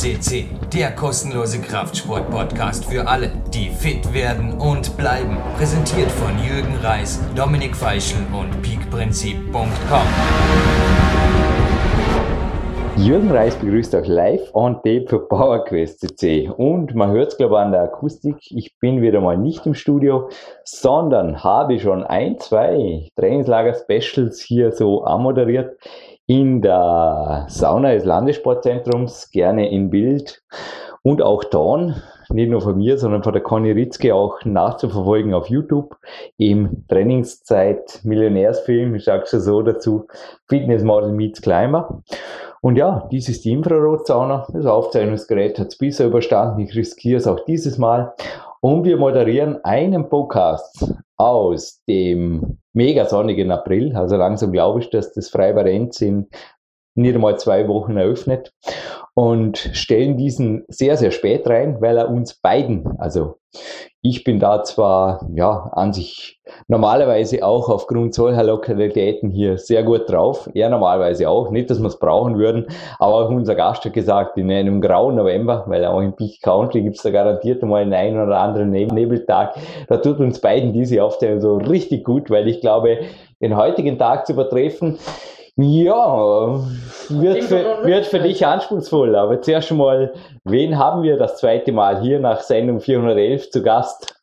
CC, der kostenlose Kraftsport-Podcast für alle, die fit werden und bleiben. Präsentiert von Jürgen Reis, Dominik Feischl und peakprinzip.com. Jürgen Reis begrüßt euch live on tape für PowerQuest CC. Und man hört es, glaube ich, an der Akustik. Ich bin wieder mal nicht im Studio, sondern habe schon ein, zwei Trainingslager-Specials hier so anmoderiert in der Sauna des Landessportzentrums, gerne in Bild und auch Dorn, nicht nur von mir, sondern von der Conny Ritzke auch nachzuverfolgen auf YouTube im Trainingszeit Millionärsfilm, ich sage es so dazu, Fitness Model meets Climber. Und ja, dies ist die Infrarotsauna. Das Aufzeichnungsgerät hat es bisher überstanden. Ich riskiere es auch dieses Mal. Und wir moderieren einen Podcast aus dem mega sonnigen April. Also langsam glaube ich, dass das Freibarenz in nicht einmal zwei Wochen eröffnet. Und stellen diesen sehr, sehr spät rein, weil er uns beiden, also ich bin da zwar, ja, an sich normalerweise auch aufgrund solcher Lokalitäten hier sehr gut drauf, er normalerweise auch, nicht, dass wir es brauchen würden, aber auch unser Gast hat gesagt, in einem grauen November, weil auch in Peak Country gibt es da garantiert mal einen einen oder anderen Nebeltag, da tut uns beiden diese Aufteilung so richtig gut, weil ich glaube, den heutigen Tag zu übertreffen, ja, wird für, wird für dich anspruchsvoll. Aber zuerst mal, wen haben wir das zweite Mal hier nach Sendung 411 zu Gast?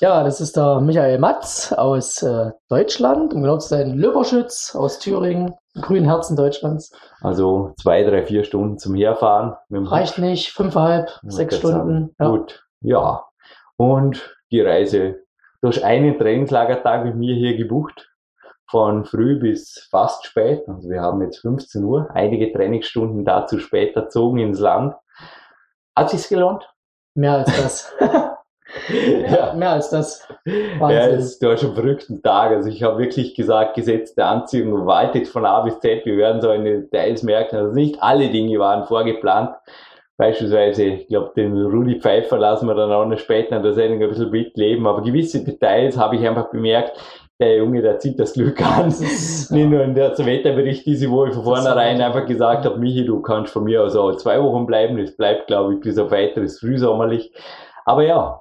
Ja, das ist der Michael Matz aus äh, Deutschland, um genau zu sein, Löberschütz aus Thüringen, grünen Herzen Deutschlands. Also zwei, drei, vier Stunden zum Herfahren. Reicht nicht, fünfeinhalb, sechs Stunden. Ja. Gut, ja. Und die Reise durch einen Trainingslagertag mit mir hier gebucht von früh bis fast spät. Also wir haben jetzt 15 Uhr, einige Trainingsstunden dazu später erzogen ins Land. Hat sich's gelohnt? Mehr als das. ja, mehr als das. Wahnsinn. Ja, es war schon verrückten Tag. Also ich habe wirklich gesagt, gesetzte Anziehung waltet von A bis Z. Wir werden so in Details merken, also nicht alle Dinge waren vorgeplant. Beispielsweise, ich glaube, den Rudi Pfeiffer lassen wir dann auch noch später in der Sendung ein bisschen mitleben, aber gewisse Details habe ich einfach bemerkt, der Junge, der zieht das Glück an. Nicht nur in der Wetterbericht diese Woche von vornherein einfach gesagt habe, Michi, du kannst von mir aus auch zwei Wochen bleiben. Es bleibt, glaube ich, bis auf weiteres frühsommerlich. Aber ja,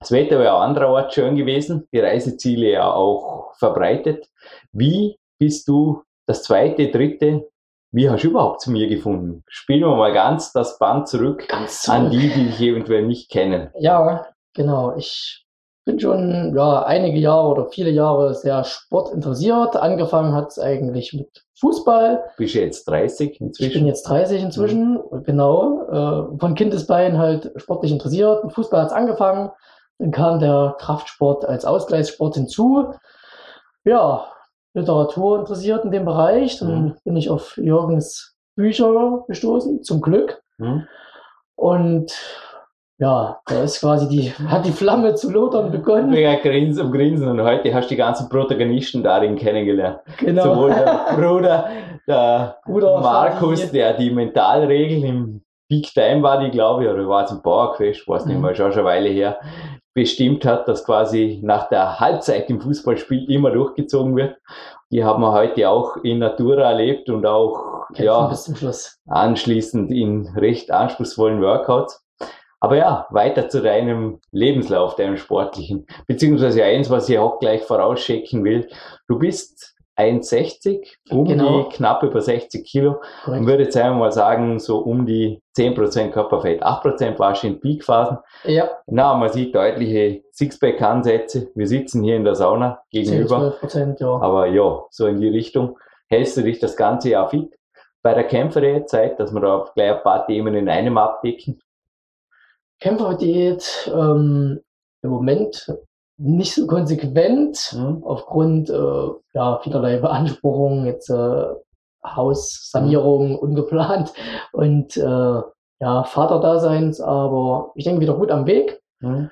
das Wetter wäre andererorts schön gewesen, die Reiseziele ja auch verbreitet. Wie bist du das zweite, dritte, wie hast du überhaupt zu mir gefunden? Spielen wir mal ganz das Band zurück, ganz zurück. an die, die dich eventuell nicht kennen. Ja, genau. Ich bin schon ja, einige Jahre oder viele Jahre sehr sportinteressiert. Angefangen hat es eigentlich mit Fußball. Bist du jetzt 30 inzwischen? Ich bin jetzt 30 inzwischen, mhm. genau. Äh, von Kindesbein halt sportlich interessiert. Mit Fußball hat es angefangen. Dann kam der Kraftsport als Ausgleichssport hinzu. Ja, Literatur interessiert in dem Bereich. Dann mhm. bin ich auf Jürgens Bücher gestoßen, zum Glück. Mhm. Und ja, da ist quasi die, hat die Flamme zu lodern begonnen. Mega Grinsen Grinsen und heute hast du die ganzen Protagonisten darin kennengelernt. Genau. Sowohl der Bruder, der Bruder Markus, der die Mentalregeln im Big Time war, die glaube ich, oder war es ein Bauerquest, weiß nicht mhm. mal, schon eine Weile her, bestimmt hat, dass quasi nach der Halbzeit im Fußballspiel immer durchgezogen wird. Die haben wir heute auch in Natura erlebt und auch ja, anschließend in recht anspruchsvollen Workouts. Aber ja, weiter zu deinem Lebenslauf, deinem sportlichen. Beziehungsweise eins, was ich auch gleich vorausschicken will. Du bist 1,60, um genau. die knapp über 60 Kilo Correct. und würde jetzt einmal sagen, so um die 10% Körperfett. 8% warst du in Peakphasen. Ja. Na, man sieht deutliche Sixpack-Ansätze. Wir sitzen hier in der Sauna gegenüber. 10, 12%, ja. Aber ja, so in die Richtung. Hältst du dich das ganze Jahr fit? Bei der Kämpferzeit, dass wir da gleich ein paar Themen in einem abdecken. Kämpferdiät ähm, im Moment nicht so konsequent mhm. aufgrund äh, ja, vielerlei Beanspruchungen, jetzt äh, Haussanierung mhm. ungeplant und äh, ja, Vaterdaseins, aber ich denke wieder gut am Weg. Mhm.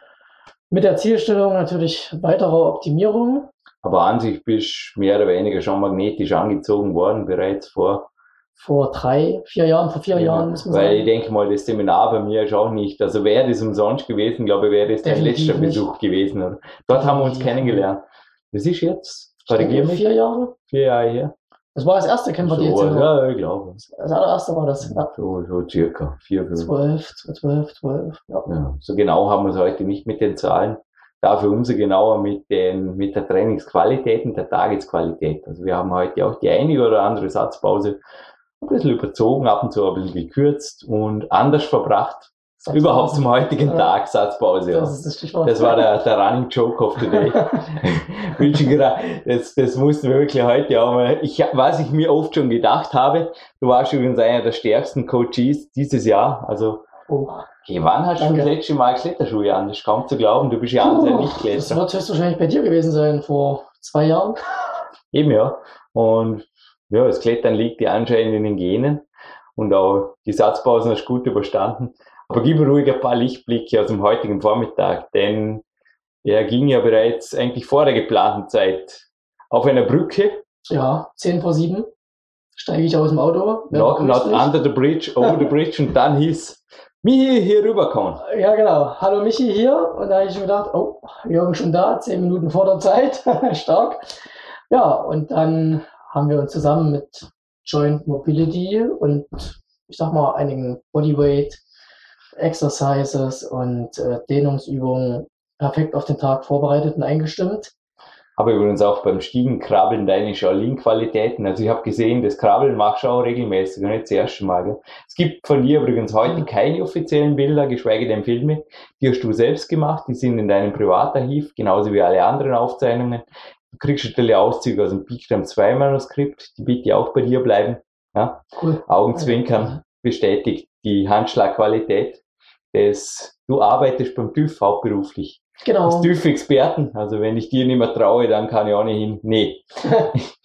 Mit der Zielstellung natürlich weitere Optimierung. Aber an sich bist du mehr oder weniger schon magnetisch angezogen worden, bereits vor vor drei, vier Jahren, vor vier ja, Jahren, muss man Weil sagen. ich denke mal, das Seminar bei mir ist auch nicht, also wäre das umsonst gewesen, glaube ich, wäre das dein letzter nicht. Besuch gewesen. Oder? Dort haben wir uns kennengelernt. Das ist jetzt, korrigiere mich. Vier Jahre? Vier Jahre her. Das war das erste so, DLC. ja, ich glaube. Das allererste war das. Ja. So, so circa vier, fünf. 12, 12, 12. Ja. Ja, so genau haben wir es heute nicht mit den Zahlen. Dafür umso genauer mit, den, mit der Trainingsqualität und der Tagesqualität. Also wir haben heute auch die eine oder andere Satzpause ein bisschen überzogen, ab und zu ein bisschen gekürzt und anders verbracht. Satzpause. Überhaupt zum heutigen. Tag Satzpause. Ja. Das ist das Stichwort. Das war der, der Running Joke of the Day. Das, das mussten wir wirklich heute auch mal. Ich, was ich mir oft schon gedacht habe, du warst übrigens einer der stärksten Coaches dieses Jahr. Also, oh. okay, wann hast du Danke. das letzte Mal Kletterschuhe an? Das ist kaum zu glauben, du bist ja sein Puh, nicht Das Kletterer. wird höchstwahrscheinlich bei dir gewesen sein, vor zwei Jahren. Eben ja. Und ja, das Klettern liegt dir anscheinend in den Genen. Und auch die Satzpausen hast du gut überstanden. Aber gib mir ruhig ein paar Lichtblicke aus dem heutigen Vormittag, denn er ging ja bereits eigentlich vor der geplanten Zeit auf einer Brücke, Ja, 10 vor 7 steige ich aus dem Auto. Not, not under the bridge, over the bridge, und dann hieß, Michi, hier rüberkommen. Ja, genau. Hallo Michi hier. Und da habe ich schon gedacht, oh, Jürgen schon da, 10 Minuten vor der Zeit. Stark. Ja, und dann haben wir uns zusammen mit Joint Mobility und ich sag mal einigen Bodyweight Exercises und äh, Dehnungsübungen perfekt auf den Tag vorbereitet und eingestimmt. Aber übrigens auch beim Stiegen krabbeln deine Shaolin-Qualitäten. Also ich habe gesehen, das Krabbeln machst du auch regelmäßig und nicht das erste Mal. Gell? Es gibt von dir übrigens heute keine offiziellen Bilder, geschweige denn Filme. Die hast du selbst gemacht, die sind in deinem Privatarchiv, genauso wie alle anderen Aufzeichnungen. Du kriegst natürlich Auszüge aus dem Peakdam 2 Manuskript, die bitte auch bei dir bleiben. Ja? Cool. Augenzwinkern bestätigt die Handschlagqualität. Das, du arbeitest beim TÜV hauptberuflich. Genau. Als TÜV-Experten, also wenn ich dir nicht mehr traue, dann kann ich ohnehin, nee.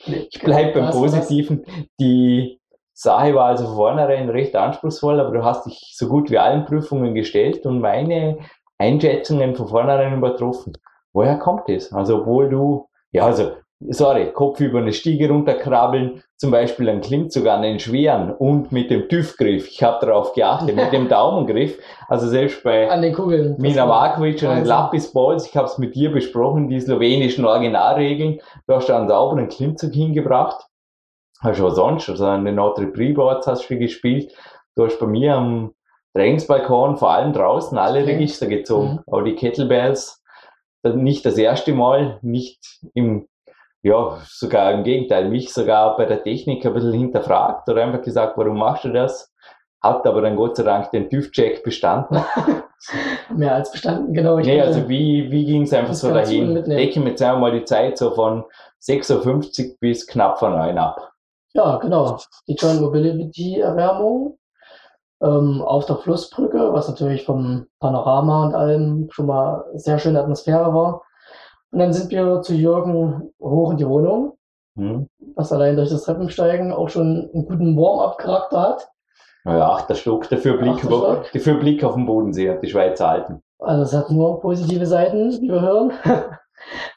Ich bleib beim? Positiven. Die Sache war also von vornherein recht anspruchsvoll, aber du hast dich so gut wie allen Prüfungen gestellt und meine Einschätzungen von vornherein übertroffen. Woher kommt das? Also, obwohl du, ja, also, sorry, Kopf über eine Stiege runterkrabbeln, zum Beispiel einen Klimmzug an den schweren und mit dem TÜV-Griff. Ich habe darauf geachtet, mit dem Daumengriff. Also selbst bei An den Kugeln. Mina Markovic und Wahnsinn. Lapis Balls, ich habe es mit dir besprochen, die slowenischen Originalregeln. Du hast da einen sauberen Klimmzug hingebracht. Hast du auch sonst, also an den Notre Dame Boards hast du gespielt. Du hast bei mir am Trainingsbalkon, vor allem draußen, alle Okay. Register gezogen. Mhm. Auch die Kettlebells. Das- Nicht das erste Mal, nicht im, ja, sogar im Gegenteil, mich sogar bei der Technik ein bisschen hinterfragt oder einfach gesagt, warum machst du das? Hat aber dann Gott sei Dank den TÜV-Check bestanden. Mehr als bestanden, genau. Ich Nee, also wie, wie ging es einfach so dahin? mitnehmen. Decke mir jetzt einmal die Zeit so von 6.50 Uhr bis knapp vor 9 ab. Ja, genau. Die Joint Mobility Erwärmung ähm, auf der Flussbrücke, was natürlich vom Panorama und allem schon mal sehr schöne Atmosphäre war. Und dann sind wir zu Jürgen hoch in die Wohnung, Hm? was allein durch das Treppensteigen auch schon einen guten Warm-up-Charakter hat. Ja, achter Stock, dafür Blick, Achter Stock. dafür Blick auf den Bodensee und die Schweizer Alpen. Also es hat nur positive Seiten, wie wir hören.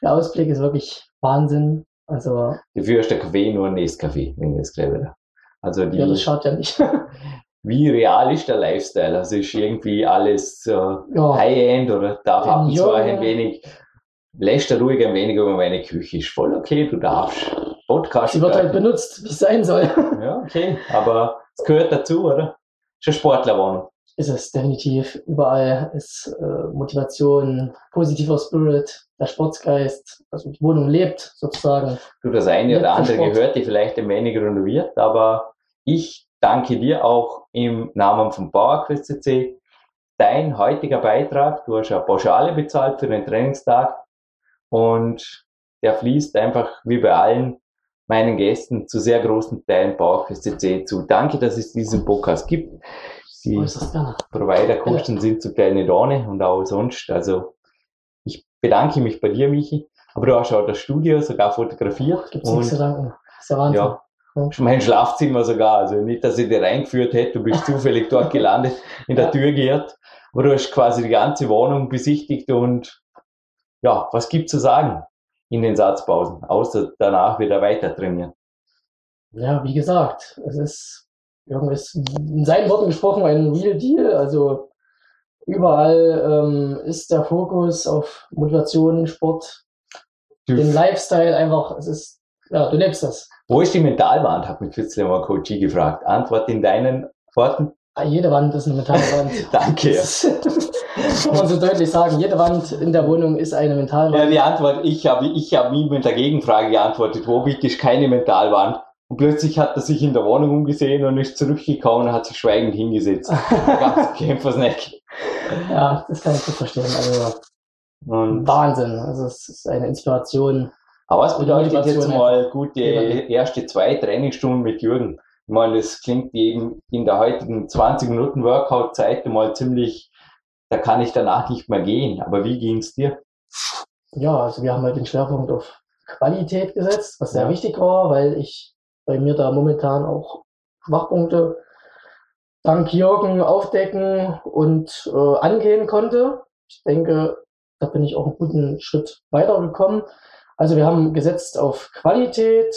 Der Ausblick ist wirklich Wahnsinn. Also Dafür ist der Kaffee nur ein Nescafé, wenn ich das glaube. Also die, ja, das schadet ja nicht. wie real ist der Lifestyle? Also ist irgendwie alles äh, ja, High-End oder darf ab und zu auch ein wenig, lässt er ruhig ein wenig über meine Küche. Ist voll okay, du darfst. Podcast. sie wird halt benutzt, wie es sein soll. Ja, okay. Aber es gehört dazu, oder? Ist eine Sportlerwohnung. ist es definitiv. Überall ist äh, Motivation, positiver Spirit, der Sportsgeist, also die Wohnung lebt sozusagen. Du, das eine oder Ja, für andere gehört dir vielleicht ein wenig renoviert, aber ich danke dir auch im Namen von PowerQuest CC. Dein heutiger Beitrag, du hast eine Pauschale bezahlt für den Trainingstag und der fließt einfach wie bei allen meinen Gästen zu sehr großen Teilen PowerQuest CC zu. Danke, dass es diesen Podcast gibt. Die. Providerkosten sind zum Teil nicht ohne und auch sonst. Also ich bedanke mich bei dir, Michi. Aber du hast auch das Studio sogar fotografiert. Gibt's nichts zu danken. ist der Wahnsinn. ja, schon mein Schlafzimmer sogar. Also nicht, dass ich dir reingeführt hätte, du bist zufällig dort gelandet, in der. Tür geirrt. Aber du hast quasi die ganze Wohnung besichtigt und ja, was gibt's zu sagen in den Satzpausen, außer danach wieder weiter trainieren. Ja, wie gesagt, es ist irgendwas in seinen Worten gesprochen ein Real Deal. Also überall ähm, ist der Fokus auf Motivation, Sport, den Lifestyle einfach. Es ist ja, du lebst das. Wo ist die Mentalwand, hat mich kürzlich mal Coach gefragt. Antwort in deinen Worten? Ah, jede Wand ist eine Mentalwand. Danke. Das kann man so deutlich sagen. Jede Wand in der Wohnung ist eine Mentalwand. Ja, die Antwort, ich habe ich hab ihm mit der Gegenfrage geantwortet, wo bitte ist keine Mentalwand? Und plötzlich hat er sich in der Wohnung umgesehen und ist zurückgekommen und hat sich schweigend hingesetzt. Ganz Kämpfersneck. Ja, das kann ich gut verstehen. Also Und, Wahnsinn. Also es ist eine Inspiration. Aber was bedeutet jetzt Motivation mal gute erste zwei Trainingsstunden mit Jürgen? Ich meine, das klingt eben in der heutigen 20 Minuten Workout-Zeit mal ziemlich, da kann ich danach nicht mehr gehen. Aber wie ging es dir? Ja, also wir haben halt den Schwerpunkt auf Qualität gesetzt, was sehr Ja. wichtig war, weil ich bei mir da momentan auch Schwachpunkte dank Jürgen aufdecken und äh, angehen konnte. Ich denke, da bin ich auch einen guten Schritt weitergekommen. Also wir haben gesetzt auf Qualität.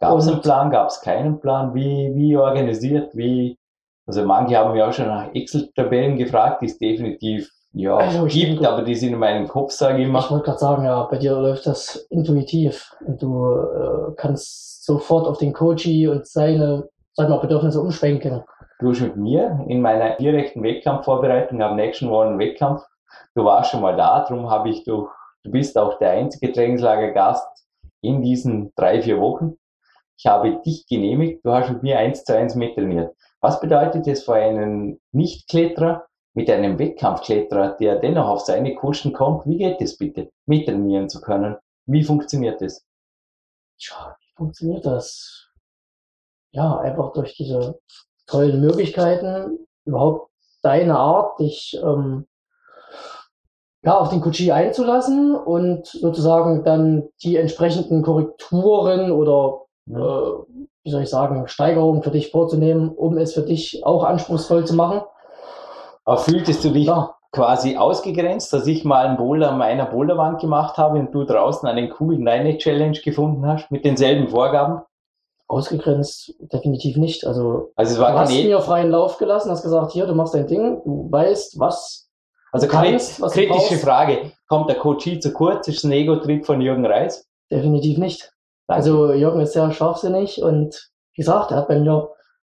Gab es einen Plan, gab es keinen Plan? Wie, wie organisiert? Wie, also manche haben ja auch schon nach Excel-Tabellen gefragt, die es definitiv ja, Also ich gibt, denke- aber die sind in meinem Kopf, sage ich Ich mal. wollte gerade sagen, ja, bei dir läuft das intuitiv und du äh, kannst sofort auf den Coachy und seine, sag mal, Bedürfnisse umschwenken. Du bist mit mir in meiner direkten Wettkampfvorbereitung am nächsten Wochen einen Wettkampf. Du warst schon mal da, darum habe ich durch, du bist auch der einzige Trainingslagergast in diesen drei, vier Wochen. Ich habe dich genehmigt, du hast mit mir eins zu eins mittrainiert. Was bedeutet es für einen Nicht-Kletterer mit einem Wettkampfkletterer, der dennoch auf seine Kosten kommt? Wie geht es bitte, mittrainieren zu können? Wie funktioniert das? Tja, wie funktioniert das? Ja, einfach durch diese tollen Möglichkeiten, überhaupt deine Art, dich ähm, ja, auf den Coachie einzulassen und sozusagen dann die entsprechenden Korrekturen oder äh, wie soll ich sagen, Steigerungen für dich vorzunehmen, um es für dich auch anspruchsvoll zu machen. Aber fühltest du dich Ja, quasi ausgegrenzt, dass ich mal einen Boulder an meiner Boulderwand gemacht habe und du draußen einen coolen Deine Challenge gefunden hast mit denselben Vorgaben? ausgegrenzt definitiv nicht. Also Also es du war hast keine, mir freien Lauf gelassen, hast gesagt, hier, du machst dein Ding, du weißt, was also du kritische. Frage. Kommt der Coach zu kurz? Ist es ein Ego-Trip von Jürgen Reis? Definitiv nicht. Danke. Also Jürgen ist sehr scharfsinnig und wie gesagt, er hat bei mir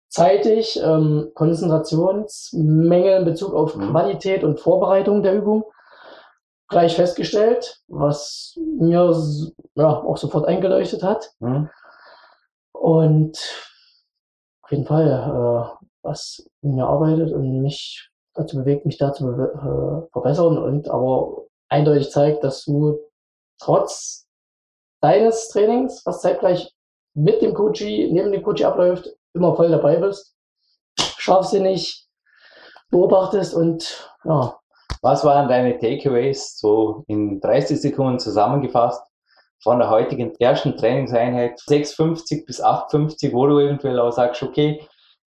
zeitig ähm, Konzentrationsmängel in Bezug auf Mhm. Qualität und Vorbereitung der Übung gleich festgestellt, was mir ja, auch sofort eingeleuchtet hat. Hm? Und auf jeden Fall, äh, was in mir arbeitet und mich dazu bewegt, mich da zu äh, verbessern und aber eindeutig zeigt, dass du trotz deines Trainings, was zeitgleich mit dem Coachie, neben dem Coachie abläuft, immer voll dabei bist, scharfsinnig beobachtest und ja, Was waren deine Takeaways, so in 30 Sekunden zusammengefasst, von der heutigen ersten Trainingseinheit? 650 bis 850, wo du eventuell auch sagst, okay,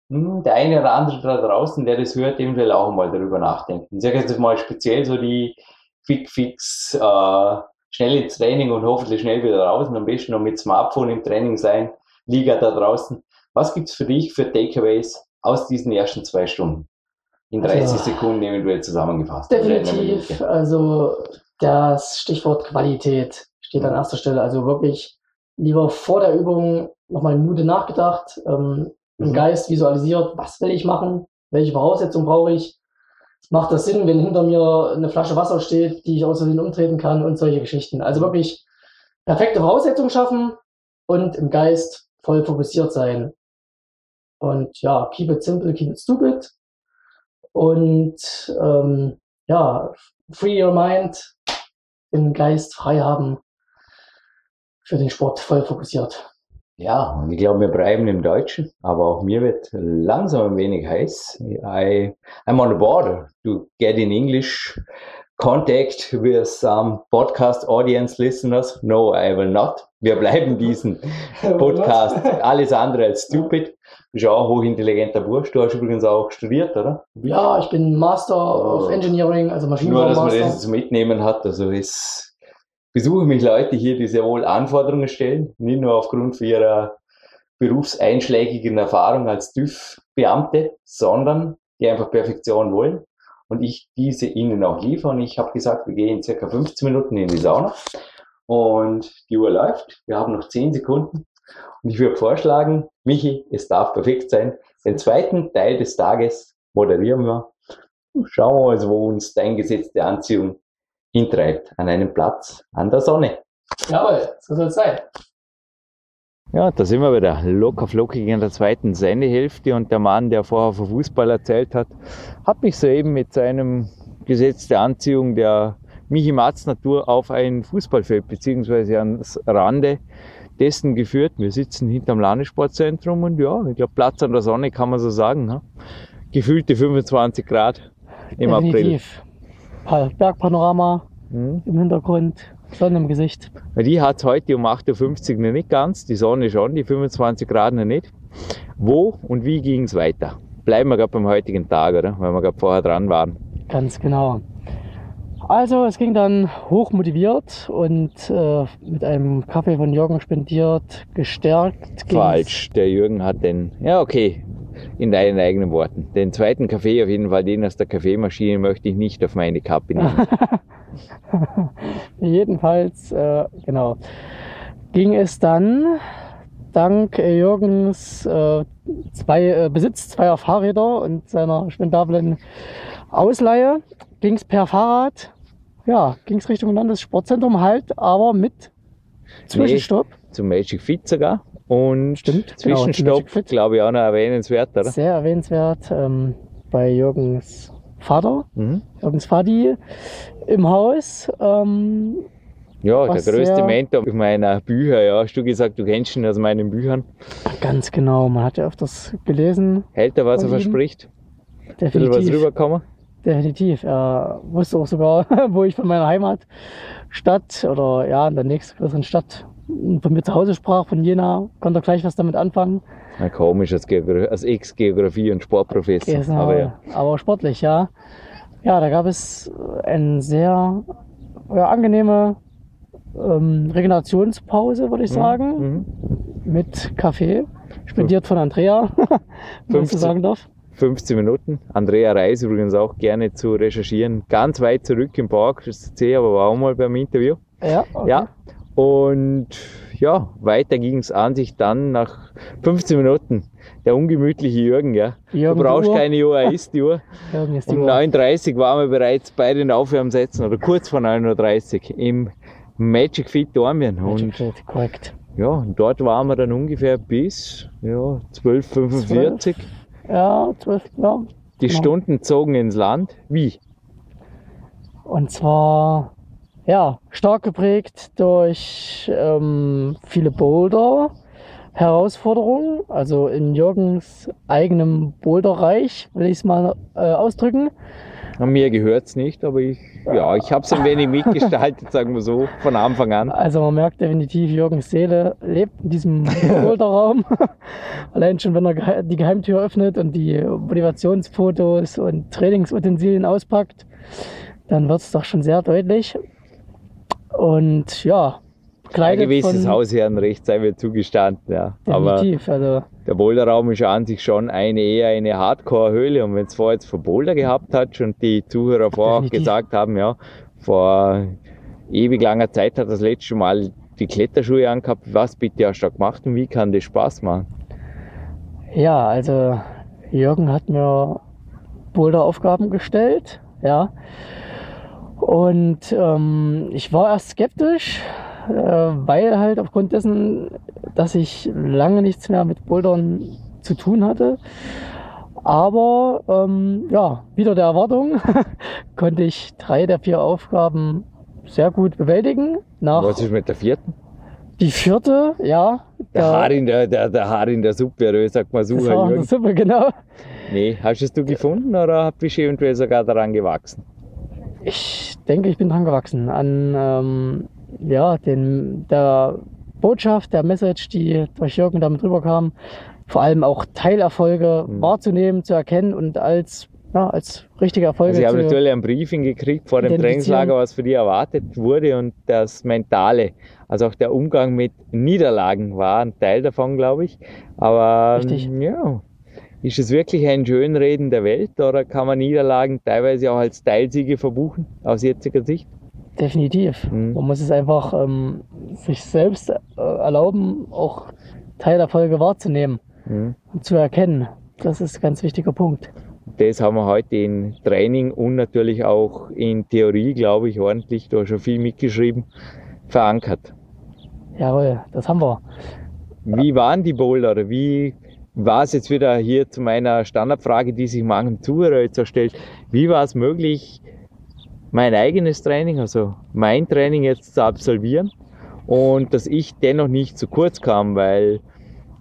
der eine oder andere da draußen, der das hört, eventuell auch mal darüber nachdenken. Ich sage jetzt mal speziell so die Quick Fix, äh, schnell ins Training und hoffentlich schnell wieder raus und am besten noch mit Smartphone im Training sein, Liga da draußen. Was gibt's für dich für Takeaways aus diesen ersten zwei Stunden? In 30 Also, Sekunden eventuell zusammengefasst. einer definitiv, also das Stichwort Qualität steht an erster Stelle. Also wirklich lieber vor der Übung nochmal eine Minute nachgedacht, ähm, im. Geist visualisiert, was will ich machen, welche Voraussetzungen brauche ich, macht das Sinn, wenn hinter mir eine Flasche Wasser steht, die ich Versehen umtreten kann und solche Geschichten. Also wirklich perfekte Voraussetzungen schaffen und im Geist voll fokussiert sein. Und ja, keep it simple, keep it stupid. Und ähm, ja, free your mind, den Geist frei haben, für den Sport voll fokussiert. Ja, und ich glaube, wir bleiben im Deutschen, aber auch mir wird langsam ein wenig heiß. I, I'm on the border to get in English contact with some podcast audience listeners. No, I will not. Wir bleiben diesen Podcast alles andere als stupid. Bist ja auch ein hochintelligenter Bursch. Du hast übrigens auch studiert, oder? Ja, ich bin Master of Engineering, also Nur, dass man das jetzt mitnehmen hat. Also es besuchen mich Leute hier, die sehr wohl Anforderungen stellen, nicht nur aufgrund ihrer berufseinschlägigen Erfahrung als TÜV-Beamte, sondern die einfach Perfektion wollen und ich diese ihnen auch liefere. Und ich habe gesagt, wir gehen circa 15 Minuten in die Sauna und die Uhr läuft. Wir haben noch 10 Sekunden. Und ich würde vorschlagen, Michi, es darf perfekt sein. Den zweiten Teil des Tages moderieren wir. Schauen wir mal, wo uns dein Gesetz der Anziehung hintreibt. An einem Platz an der Sonne. Jawohl, so soll es sein. Ja, da sind wir wieder locker flockig in der zweiten Sendehälfte und der Mann, der vorher von Fußball erzählt hat, hat mich soeben mit seinem Gesetz der Anziehung der Michi Matz Natur auf ein Fußballfeld beziehungsweise ans Rande dessen geführt. Wir sitzen hinterm Landessportzentrum und ja, ich glaube Platz an der Sonne kann man so sagen. Ne? Gefühlte 25 Grad im Definitiv. April. Bergpanorama hm. im Hintergrund, Sonne im Gesicht. Die hat heute um 8.50 Uhr noch nicht ganz, die Sonne schon, die 25 Grad noch nicht. Wo und wie ging es weiter? Bleiben wir gerade beim heutigen Tag, oder? Weil wir gerade vorher dran waren. Ganz genau. Also es ging dann hoch motiviert und äh, mit einem Kaffee von Jürgen spendiert, gestärkt. Falsch, der Jürgen hat den, ja okay, in deinen eigenen Worten. Den zweiten Kaffee, auf jeden Fall den aus der Kaffeemaschine, möchte ich nicht auf meine Kappe nehmen. Jedenfalls, äh, genau, ging es dann dank Jürgens äh, zwei, äh, Besitz zweier Fahrräder und seiner spendablen Ausleihe, ging es per Fahrrad, ja, ging es Richtung Landessportzentrum halt, aber mit Zwischenstopp. Nee, zum Magic Fit sogar. Und Stimmt, genau, Zwischenstopp, genau, glaube ich, auch noch erwähnenswert, oder? Sehr erwähnenswert ähm, bei Jürgens Vater, mhm. Jürgens Fadi im Haus. Ähm, ja, der größte Mentor meiner Bücher, ja. Hast du gesagt, du kennst ihn aus meinen Büchern? Ganz genau, man hat ja öfters gelesen. Hält er, was er verspricht? Definitiv. Will was rüberkommen? Definitiv. Er wusste auch sogar, wo ich von meiner Heimatstadt oder ja, in der nächstgrößeren Stadt von mir zu Hause sprach, von Jena, konnte er gleich was damit anfangen. Ja, komisch als, als Ex-Geografie- und Sportprofessor. Genau, aber, ja. aber sportlich, ja. Ja, da gab es eine sehr ja, angenehme ähm, Regenerationspause, würde ich mhm, sagen, mhm. mit Kaffee, spendiert von Andrea, wenn ich so sagen darf. 15 Minuten. Andrea Reis übrigens auch gerne zu recherchieren. Ganz weit zurück im Park, das C, aber war auch mal beim Interview. Ja, okay. ja. Und ja, weiter ging es an sich dann nach 15 Minuten. Der ungemütliche Jürgen, ja. Jürgen du brauchst Uhr. keine Uhr, er ist die Uhr. um 9.30 Uhr waren wir bereits bei den Aufwärmsätzen oder kurz vor 9.30 Uhr im Magic Fit Dormien. Magic Fit, korrekt. Ja, und dort waren wir dann ungefähr bis ja, 12.45 Uhr. Ja, 12, ja. Die genau. Stunden zogen ins Land. Wie? Und zwar ja, stark geprägt durch ähm, viele Boulder, Herausforderungen, also in Jürgens eigenem Boulderreich, will ich es mal äh, ausdrücken. Mir gehört es nicht, aber ich, ja, ich habe es ein wenig mitgestaltet, sagen wir so, von Anfang an. Also man merkt definitiv, Jürgens Seele lebt in diesem Boulderraum. Allein schon, wenn er die Geheimtür öffnet und die Motivationsfotos und Trainingsutensilien auspackt, dann wird es doch schon sehr deutlich. Und ja, Ein gewisses Hausherrenrecht sei mir zugestanden, ja. Definitiv, Aber also der Boulderraum ist an sich schon eine eher eine Hardcore-Höhle. Und wenn es vorher jetzt vor Boulder gehabt hat und die Zuhörer vorher auch gesagt haben, ja, vor ewig langer Zeit hat das letzte Mal die Kletterschuhe angehabt. Was bitte hast du da gemacht und wie kann das Spaß machen? Ja, also Jürgen hat mir Boulderaufgaben gestellt, ja. Und ähm, ich war erst skeptisch, äh, weil halt aufgrund dessen, dass ich lange nichts mehr mit Bouldern zu tun hatte. Aber ähm, ja, wieder der Erwartung konnte ich drei der vier Aufgaben sehr gut bewältigen. Nach Was ist mit der vierten? Die vierte, ja. Der, der Haar in der, der, der Haar in der Suppe, sagt man so. Das Haar in der Suppe, genau. Nee, hast du es du gefunden oder bist du eventuell sogar daran gewachsen? Ich denke, ich bin dran gewachsen an ähm, ja, den, der Botschaft, der Message, die durch Jürgen damit rüberkam. Vor allem auch Teilerfolge mhm. wahrzunehmen, zu erkennen und als, ja, als richtige Erfolge also ich habe natürlich ein Briefing gekriegt vor dem Trainingslager, was für die erwartet wurde und das Mentale, also auch der Umgang mit Niederlagen war ein Teil davon, glaube ich. Aber Richtig. ja, ist es wirklich ein Schönreden der Welt oder kann man Niederlagen teilweise auch als Teilsiege verbuchen aus jetziger Sicht? Definitiv. Mhm. Man muss es einfach ähm, sich selbst äh, erlauben, auch Teil der Folge wahrzunehmen Mhm. und zu erkennen. Das ist ein ganz wichtiger Punkt. Das haben wir heute in Training und natürlich auch in Theorie, glaube ich, ordentlich, da schon viel mitgeschrieben, verankert. Jawohl, das haben wir. Wie waren die Boulder? Wie war es jetzt wieder hier zu meiner Standardfrage, die sich manchem Zuhörer jetzt erstellt? Wie war es möglich, mein eigenes Training, also mein Training jetzt zu absolvieren und dass ich dennoch nicht zu kurz kam, weil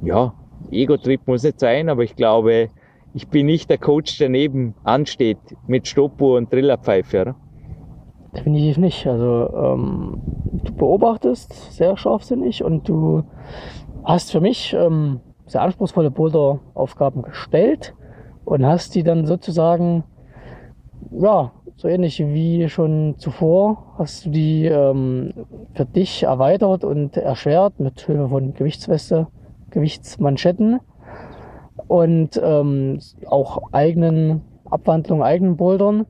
ja, Ego-Trip muss nicht sein, aber ich glaube, ich bin nicht der Coach, der neben ansteht mit Stoppuhr und Trillerpfeife. Oder? Definitiv nicht. Also ähm, du beobachtest sehr scharfsinnig und du hast für mich ähm, sehr anspruchsvolle Boulder-Aufgaben gestellt und hast die dann sozusagen, ja, so ähnlich wie schon zuvor, hast du die ähm, für dich erweitert und erschwert mit Hilfe von Gewichtsweste, Gewichtsmanschetten und ähm, auch eigenen Abwandlungen, eigenen Bouldern.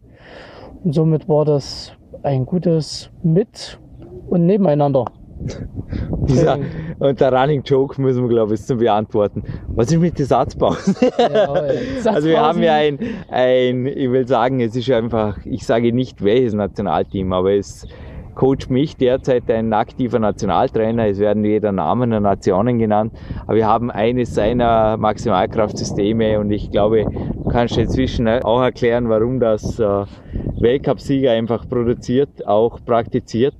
Und somit war das ein gutes Mit- und Nebeneinander. Dieser, und der Running Joke müssen wir, glaube ich, zum Beantworten. Was ist mit den Satzpausen? Jawohl. Also wir haben ja ein, ein, ich will sagen, es ist einfach, ich sage nicht welches Nationalteam, aber es coacht mich derzeit ein aktiver Nationaltrainer. Es werden weder Namen noch Nationen genannt, aber wir haben eines seiner Maximalkraftsysteme und ich glaube, du kannst inzwischen auch erklären, warum das äh, Weltcupsieger einfach produziert, auch praktiziert.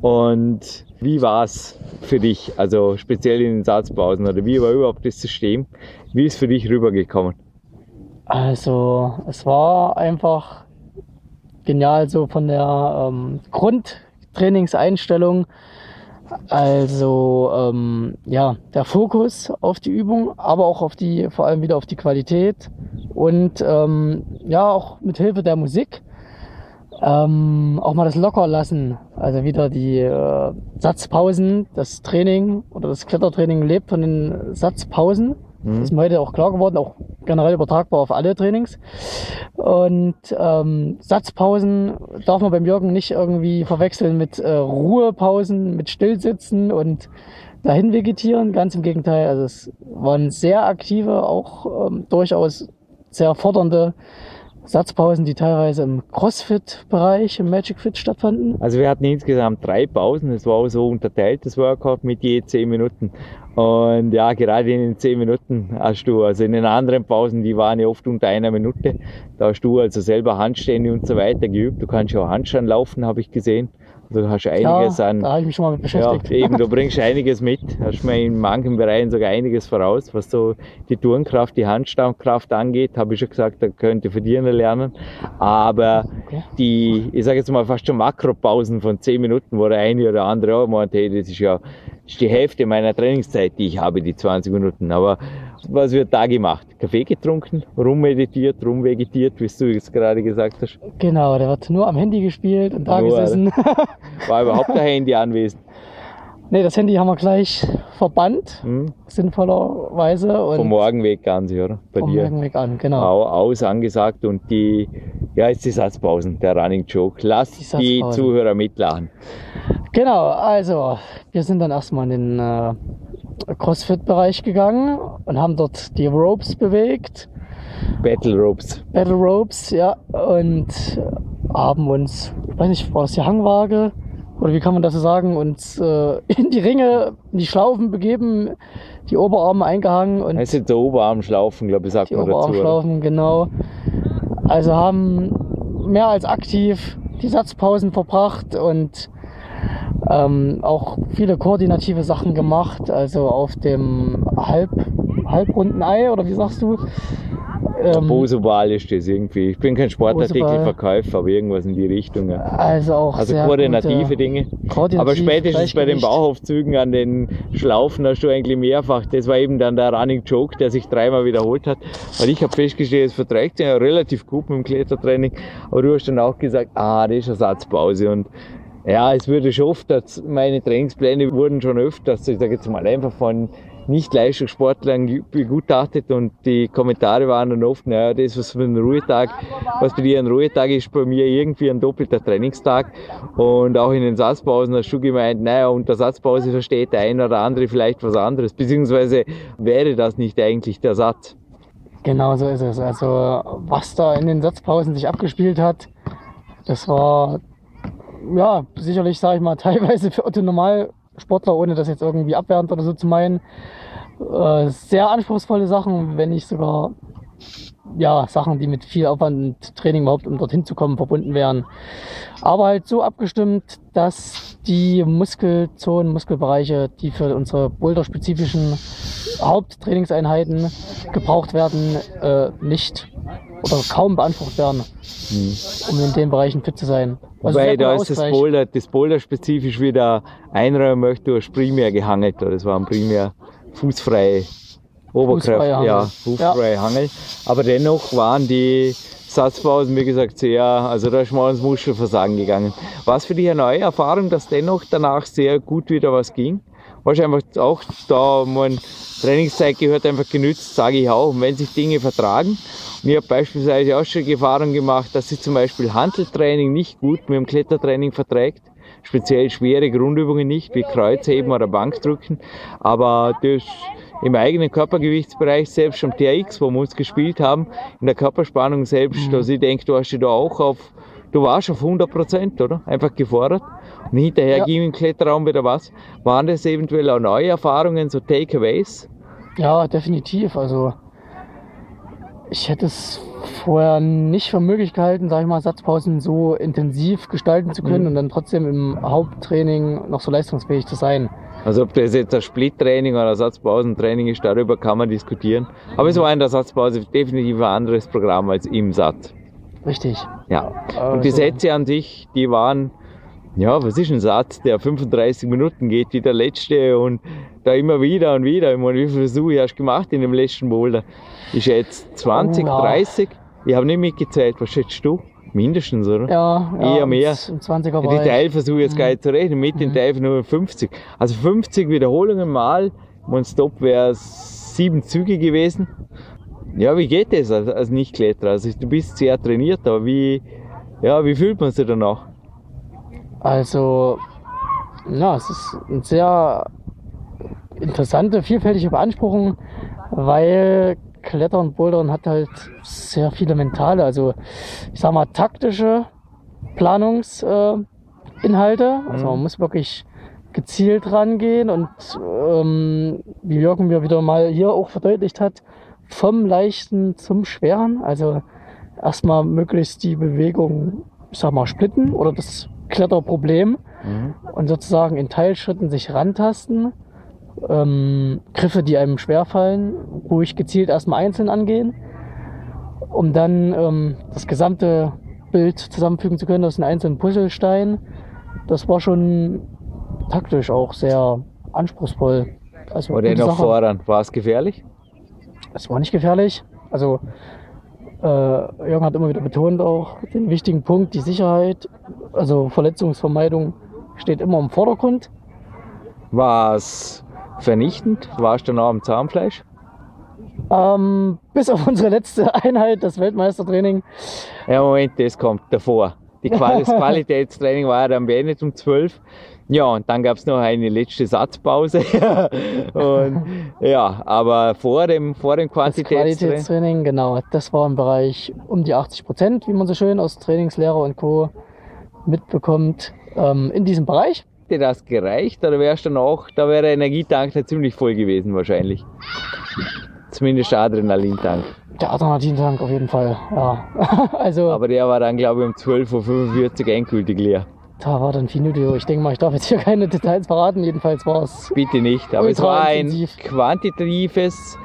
Und wie war es für dich, also speziell in den Satzpausen oder wie war überhaupt das System? Wie ist für dich rübergekommen? Also, es war einfach genial so von der ähm, Grundtrainingseinstellung. Also, ähm, ja, der Fokus auf die Übung, aber auch auf die, vor allem wieder auf die Qualität und ähm, ja, auch mit Hilfe der Musik. Ähm, auch mal das locker lassen. Also wieder die äh, Satzpausen, das Training oder das Klettertraining lebt von den Satzpausen. Das ist mir heute auch klar geworden, auch generell übertragbar auf alle Trainings. Und ähm, Satzpausen darf man beim Jürgen nicht irgendwie verwechseln mit äh, Ruhepausen, mit Stillsitzen und dahin vegetieren. Ganz im Gegenteil, also es waren sehr aktive, auch ähm, durchaus sehr fordernde Satzpausen, die teilweise im Crossfit-Bereich, im Magic Fit stattfanden. Also wir hatten insgesamt drei Pausen. Es war auch so unterteilt, das Workout mit je zehn Minuten. Und ja, gerade in den zehn Minuten hast du, also in den anderen Pausen, die waren ja oft unter einer Minute, da hast du also selber Handstände und so weiter geübt. Du kannst ja auch Handstand laufen, habe ich gesehen. Also du hast einiges ja, an. Da habe ich mich schon mal mit beschäftigt. Ja, eben, du bringst einiges mit. Hast mir in manchen Bereichen sogar einiges voraus, was so die Turnkraft, die Handstandkraft angeht, habe ich schon gesagt, da könnte dich noch lernen. Aber Okay. die, ich sage jetzt mal fast schon Makropausen von 10 Minuten, wo der eine oder andere auch meint, hey, das ist ja ist die Hälfte meiner Trainingszeit, die ich habe, die 20 Minuten. Aber was wird da gemacht? Kaffee getrunken, rummeditiert, rumvegetiert, wie du jetzt gerade gesagt hast. Genau, da wird nur am Handy gespielt und da Nur, gesessen. War überhaupt kein Handy anwesend. Nee, das Handy haben wir gleich verbannt, Hm? sinnvollerweise. Und Vom Morgenweg ganz, oder? Bei vom dir. Morgenweg an, genau. Au, aus angesagt und die, ja, jetzt die Satzpausen, der Running Joke. Lass Die die. Zuhörer mitlachen. Genau, also wir sind dann erstmal in den äh, CrossFit-Bereich gegangen und haben dort die Ropes bewegt, Battle Ropes. Battle Ropes, ja, und haben uns, ich weiß nicht, war das die Hangwaage oder wie kann man das so sagen, uns äh, in die Ringe, in die Schlaufen begeben, die Oberarme eingehangen und Das sind so Oberarmschlaufen, glaube ich, sagt man dazu. oder? Oberarmschlaufen, genau. Also haben mehr als aktiv die Satzpausen verbracht und ähm, auch viele koordinative Sachen gemacht, also auf dem Halb, halbrunden Ei oder wie sagst du? Ähm, Bosobal ist das irgendwie. Ich bin kein Sportartikelverkäufer, aber irgendwas in die Richtung. Ja. also auch Also sehr koordinative gute- Dinge. koordinativ, Aber spätestens bei den. Bauaufzügen an den Schlaufen hast du eigentlich mehrfach, das war eben dann der Running Joke, der sich dreimal wiederholt hat. Weil ich habe festgestellt, es verträgt sich ja relativ gut mit dem Klettertraining. Aber du hast dann auch gesagt, ah, das ist eine Satzpause. Und ja, es wurde schon oft, dass meine Trainingspläne wurden schon öfters, ich sage jetzt mal einfach von Nicht-Leistungssportlern begutachtet und die Kommentare waren dann oft, naja, das, was für ein Ruhetag, was bei dir ein Ruhetag ist, bei mir irgendwie ein doppelter Trainingstag. Und auch in den Satzpausen hast du gemeint, naja, unter Satzpause versteht der eine oder andere vielleicht was anderes, beziehungsweise wäre das nicht eigentlich der Satz? Genau so ist es. Also was da in den Satzpausen sich abgespielt hat, das war ja sicherlich, sage ich mal, teilweise für Otto Normalsportler, ohne das jetzt irgendwie abwertend oder so zu meinen, äh, sehr anspruchsvolle Sachen, wenn nicht sogar ja, Sachen, die mit viel Aufwand und Training überhaupt, um dorthin zu kommen, verbunden wären. Aber halt so abgestimmt, dass die Muskelzonen, Muskelbereiche, die für unsere boulder-spezifischen Haupttrainingseinheiten gebraucht werden, äh, nicht oder kaum beansprucht werden, hm. um in den Bereichen fit zu sein. Also Wobei, da ist das Boulder, das Boulder spezifisch wieder einräumen möchte, du hast primär gehangelt, das waren primär fußfreie Oberkräfte, ja, fußfreie ja. Hangel. Aber dennoch waren die Satzpausen, wie gesagt, sehr, also da ist mal ins Muskelversagen gegangen. War es für dich eine neue Erfahrung, dass dennoch danach sehr gut wieder was ging? Wahrscheinlich auch da, meine Trainingszeit gehört einfach genützt, sage ich auch, wenn sich Dinge vertragen. Und ich habe beispielsweise auch schon die Erfahrung gemacht, dass sich zum Beispiel Handeltraining nicht gut mit dem Klettertraining verträgt. Speziell schwere Grundübungen nicht, wie Kreuzheben oder Bankdrücken. Aber das im eigenen Körpergewichtsbereich, selbst am TRX, wo wir uns gespielt haben, in der Körperspannung selbst, mhm. also ich denke, du hast dich da auch auf, du warst auf 100 Prozent, oder? Einfach gefordert. Und hinterher ja. ging im Kletterraum wieder was. Waren das eventuell auch neue Erfahrungen, so Takeaways? Ja, definitiv. Also, ich hätte es vorher nicht für möglich gehalten, sage ich mal, Satzpausen so intensiv gestalten zu können mhm. und dann trotzdem im Haupttraining noch so leistungsfähig zu sein. Also ob das jetzt ein Split-Training oder ein Satzpausentraining ist, darüber kann man diskutieren. Aber es war in der Satzpause definitiv ein anderes Programm als im Satz. Richtig. Ja. Und die Sätze an sich, die waren, ja, was ist ein Satz, der 35 Minuten geht, wie der letzte und da immer wieder und wieder. Ich meine, wie viele Versuche hast du gemacht in dem letzten Boulder? Ist jetzt 20, oh, ja. 30? Ich habe nicht mitgezählt. Was schätzt du? Mindestens, oder? Ja, ja eher mehr. 20er Bereich. Die Teilversuche jetzt mhm. gar nicht zu rechnen, mit mhm. den Teilen nur 50. Also 50 Wiederholungen mal, mein Stop wäre sieben Züge gewesen. Ja, wie geht das als, als Nicht-Kletterer? Also du bist sehr trainiert, aber wie, ja, wie fühlt man sich danach? Also, ja, es ist eine sehr interessante, vielfältige Beanspruchung, weil Klettern, Bouldern hat halt sehr viele mentale, also ich sag mal taktische Planungsinhalte. Äh, also man mhm. muss wirklich gezielt rangehen und ähm, wie Jürgen mir wieder mal hier auch verdeutlicht hat, vom Leichten zum Schweren. Also erstmal möglichst die Bewegung, ich sag mal, splitten oder das Kletterproblem mhm. und sozusagen in Teilschritten sich rantasten ähm, Griffe, die einem schwerfallen, ruhig gezielt erstmal einzeln angehen, um dann ähm, das gesamte Bild zusammenfügen zu können aus den einzelnen Puzzlesteinen. Das war schon taktisch auch sehr anspruchsvoll. Also Oder noch voran, war es gefährlich? Es war nicht gefährlich. Also äh, Jürgen hat immer wieder betont auch den wichtigen Punkt, die Sicherheit, also Verletzungsvermeidung steht immer im Vordergrund. War es vernichtend? Warst du noch am Zahnfleisch? Ähm, bis auf unsere letzte Einheit, das Weltmeistertraining. Ja, Moment, das kommt davor. Die Quali das Qualitätstraining war ja dann beendet um 12. Ja, und dann gab es noch eine letzte Satzpause. und, ja, aber vor dem, vor dem Quantitätstraining. Das Qualitätstraining, genau. Das war im Bereich um die 80 Prozent, wie man so schön aus Trainingslehrer und Co. mitbekommt, ähm, in diesem Bereich hätte das gereicht oder wärst du noch, da wäre der Energietank da ziemlich voll gewesen wahrscheinlich. Zumindest der Adrenalintank. Der Adrenalintank auf jeden Fall, ja. also, Aber der war dann, glaube ich, um 12.45 Uhr endgültig leer. Da war dann Finito. Ich denke mal, ich darf jetzt hier keine Details verraten. Jedenfalls war es. Bitte nicht. Aber es war ein quantitatives.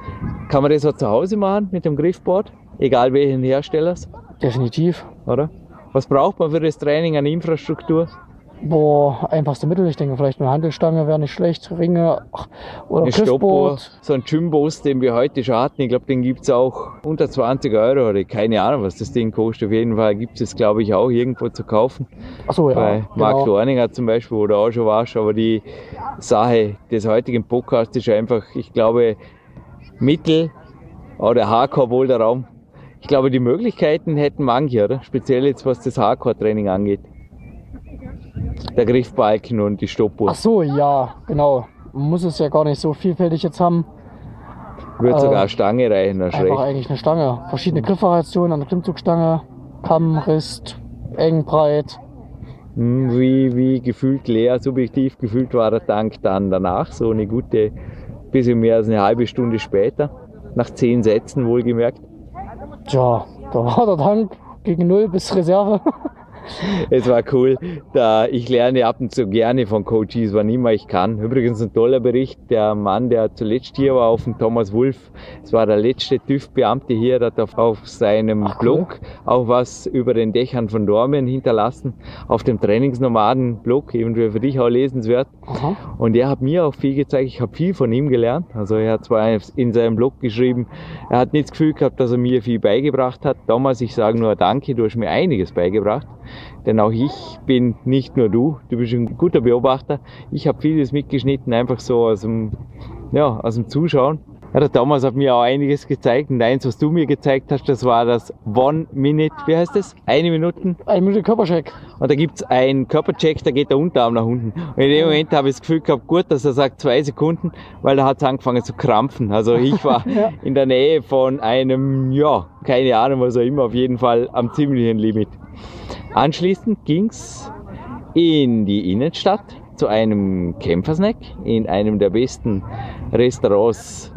Kann man das auch zu Hause machen mit dem Griffboard? Egal welchen Herstellers? Definitiv. Oder? Was braucht man für das Training an Infrastruktur? Boah, einfachste Mittel. Ich denke, vielleicht eine Handelstange wäre nicht schlecht. Ringe ach, oder Ein Stoppuhr, so ein Gymbus, den wir heute schon hatten. Ich glaube, den gibt's auch unter 20 Euro oder keine Ahnung, was das Ding kostet. Auf jeden Fall gibt es, glaube ich, auch irgendwo zu kaufen. Achso, ja. Bei Marc genau. Dorninger zum Beispiel, wo du auch schon warst. Aber die Sache des heutigen Podcasts ist einfach, ich glaube, Mittel oder Hardcore wohl der Raum. Ich glaube, die Möglichkeiten hätten manche, oder? Speziell jetzt, was das Hardcore-Training angeht. Der Griffbalken und die Stoppuhr. Ach so, ja, genau. Man muss es ja gar nicht so vielfältig jetzt haben. Wird äh, sogar eine Stange reichen, ist Einfach eigentlich eine Stange. Verschiedene Griffvariationen an der Klimmzugstange. Kamm, Rist, eng, breit. Hm, Wie, wie gefühlt leer, subjektiv gefühlt war der Tank dann danach, so eine gute, bisschen mehr als eine halbe Stunde später, nach zehn Sätzen wohlgemerkt. Tja, da war der Tank gegen Null bis Reserve. Es war cool. Da ich lerne ab und zu gerne von Coaches, wann immer ich kann. Übrigens ein toller Bericht. Der Mann, der zuletzt hier war, auf dem Thomas Wulff. Es war der letzte TÜV-Beamte hier, der hat auf, auf seinem Ach, cool. Blog auch was über den Dächern von Dormen hinterlassen. Auf dem Trainingsnomaden-Blog, eventuell für dich auch lesenswert. Aha. Und er hat mir auch viel gezeigt. Ich habe viel von ihm gelernt. Also er hat zwar in seinem Blog geschrieben, er hat nicht das Gefühl gehabt, dass er mir viel beigebracht hat. Thomas, ich sage nur Danke, du hast mir einiges beigebracht. Denn auch ich bin nicht nur du, du bist ein guter Beobachter. Ich habe vieles mitgeschnitten, einfach so aus dem, ja, aus dem Zuschauen. Ja, der Thomas hat mir auch einiges gezeigt und eins, was du mir gezeigt hast, das war das One Minute, wie heißt das? Eine Minuten Ein Minute Körpercheck. und da gibt's einen Körpercheck, da geht der Unterarm nach unten. Und in dem Moment habe ich das Gefühl gehabt, gut, dass er sagt zwei Sekunden, weil da hat's angefangen zu krampfen. Also ich war Ja. in der Nähe von einem, ja, keine Ahnung, was auch immer, auf jeden Fall am ziemlichen Limit. Anschließend ging's in die Innenstadt zu einem Kämpfersnack in einem der besten Restaurants.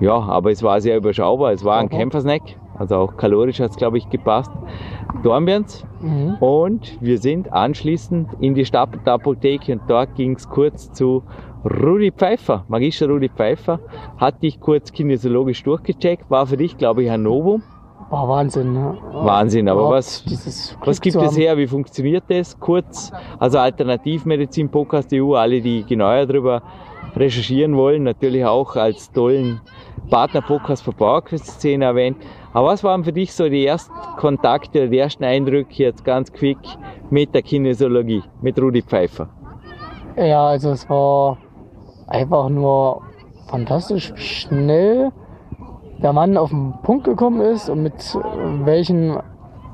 Ja, aber es war sehr überschaubar. Es war ein. Kämpfersnack, also auch kalorisch hat's glaube ich gepasst. Dornbirns, Mhm. und wir sind anschließend in die Stadtapotheke und dort ging es kurz zu Rudi Pfeiffer, Magister Rudi Pfeiffer. Hat dich kurz kinesiologisch durchgecheckt, war für dich, glaube ich, ein Novum. War Wahnsinn. Ne? Wahnsinn, aber was- Was gibt es her? Wie funktioniert das? Kurz, also Alternativmedizin Podcast EU, alle, die genauer darüber recherchieren wollen, natürlich auch als tollen Partner-Podcast für PowerQuest-Szene erwähnt. Aber was waren für dich so die ersten Kontakte, die ersten Eindrücke jetzt ganz quick mit der Kinesiologie, mit Rudi Pfeiffer? Ja, also es war einfach nur fantastisch, schnell der Mann auf den Punkt gekommen ist und mit welchen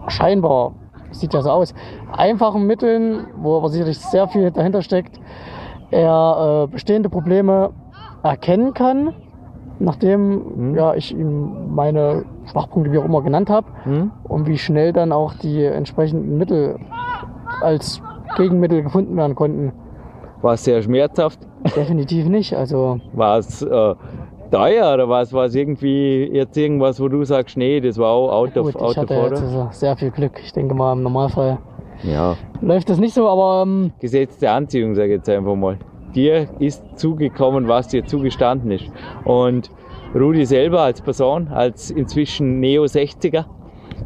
scheinbar, sieht ja so aus, einfachen Mitteln, wo aber sicherlich sehr viel dahinter steckt, er äh, bestehende Probleme erkennen kann, nachdem Mhm. ja, ich ihm meine Schwachpunkte wie auch immer genannt habe Hm? und wie schnell dann auch die entsprechenden Mittel als Gegenmittel gefunden werden konnten. War es sehr schmerzhaft? Definitiv nicht. Also War es äh, teuer oder war es, war es irgendwie jetzt irgendwas, wo du sagst, nee, das war auch out of, gut, out ich of hatte jetzt order? also sehr viel Glück. Ich denke mal, im Normalfall Ja. läuft das nicht so, aber ähm, Gesetz der Anziehung, sage ich jetzt einfach mal. Dir ist zugekommen, was dir zugestanden ist. Und Rudi selber als Person, als inzwischen Neo-60er,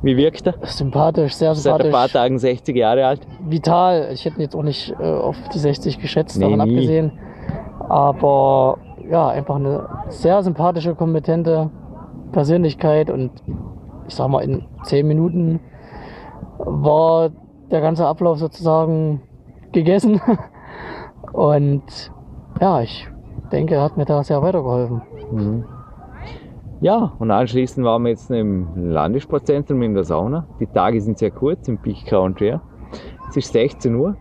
wie wirkt er? sympathisch, sehr Seit ein paar sympathisch, Tagen 60 Jahre alt. vital. Ich hätte ihn jetzt auch nicht äh, auf die 60 geschätzt, Nee, davon nie. abgesehen. Aber ja, einfach eine sehr sympathische, kompetente Persönlichkeit und ich sag mal, in 10 Minuten war der ganze Ablauf sozusagen gegessen. Und ja, ich denke, er hat mir da sehr weitergeholfen. Mhm. Ja, und anschließend waren wir jetzt im Landessportzentrum in der Sauna. Die Tage sind sehr kurz im Peak Country. Es ist 16 Uhr.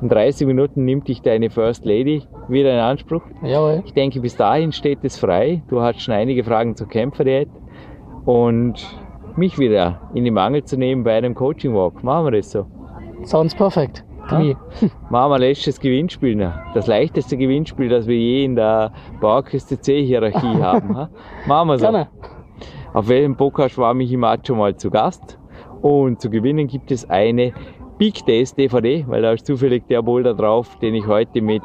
In 30 Minuten nimmt dich deine First Lady wieder in Anspruch. Jawohl. Ich denke, bis dahin steht es frei. Du hast schon einige Fragen zur Kämpferdiät und mich wieder in die Mangel zu nehmen bei einem Coaching Walk. Machen wir das so. Sounds perfect. To me. Machen wir letztes Gewinnspiel. noch. Das leichteste Gewinnspiel, das wir je in der Bauerküste C-Hierarchie haben. ha? Machen wir so. Gerne. Auf welchem Podcast war Michi Macho mal zu Gast? Und zu gewinnen gibt es eine Big Days DVD, weil da ist zufällig der Boulder drauf, den ich heute mit,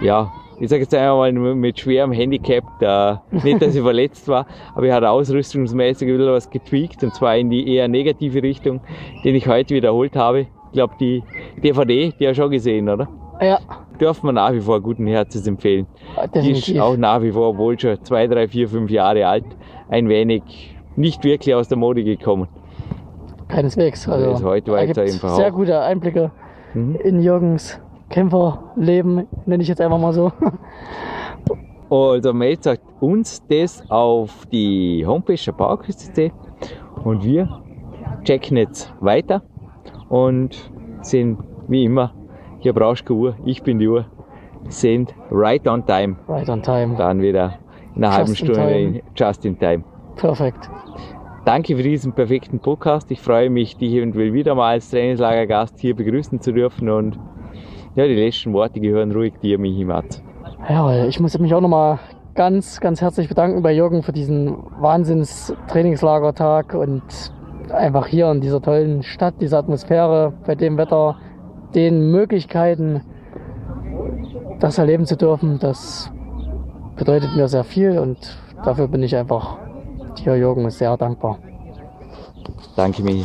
ja, ich sage jetzt einmal mit schwerem Handicap, da, nicht, dass ich verletzt war, aber ich hatte ausrüstungsmäßig wieder was getweakt und zwar in die eher negative Richtung, den ich heute wiederholt habe. Ich glaube, die DVD, die hast du schon gesehen, oder? Ja. Dürfen wir nach wie vor guten Herzens empfehlen. Definitiv. Die ist auch nach wie vor, obwohl schon zwei, drei, vier, fünf Jahre alt, ein wenig nicht wirklich aus der Mode gekommen. Keineswegs. Also, also heute jetzt einfach sehr gute Einblicke mhm. in Jürgens Kämpferleben, nenne ich jetzt einfach mal so. Also Mate sagt uns das auf die Homepage der PowerQuest.cc und wir checken jetzt weiter und sind wie immer, hier brauchst du Uhr, ich bin die Uhr, sind right on time. Right on time. Dann wieder in einer halben Stunde in just in time. Perfekt. Danke für diesen perfekten Podcast. Ich freue mich, dich eventuell wieder mal als Trainingslagergast hier begrüßen zu dürfen und ja, die letzten Worte gehören ruhig dir, Michi Matz. Ja, ich muss mich auch nochmal ganz, ganz herzlich bedanken bei Jürgen für diesen Wahnsinns-Trainingslagertag und einfach hier in dieser tollen Stadt, dieser Atmosphäre, bei dem Wetter, den Möglichkeiten, das erleben zu dürfen, das bedeutet mir sehr viel und dafür bin ich einfach dir, Jürgen, sehr dankbar. Danke, Michi.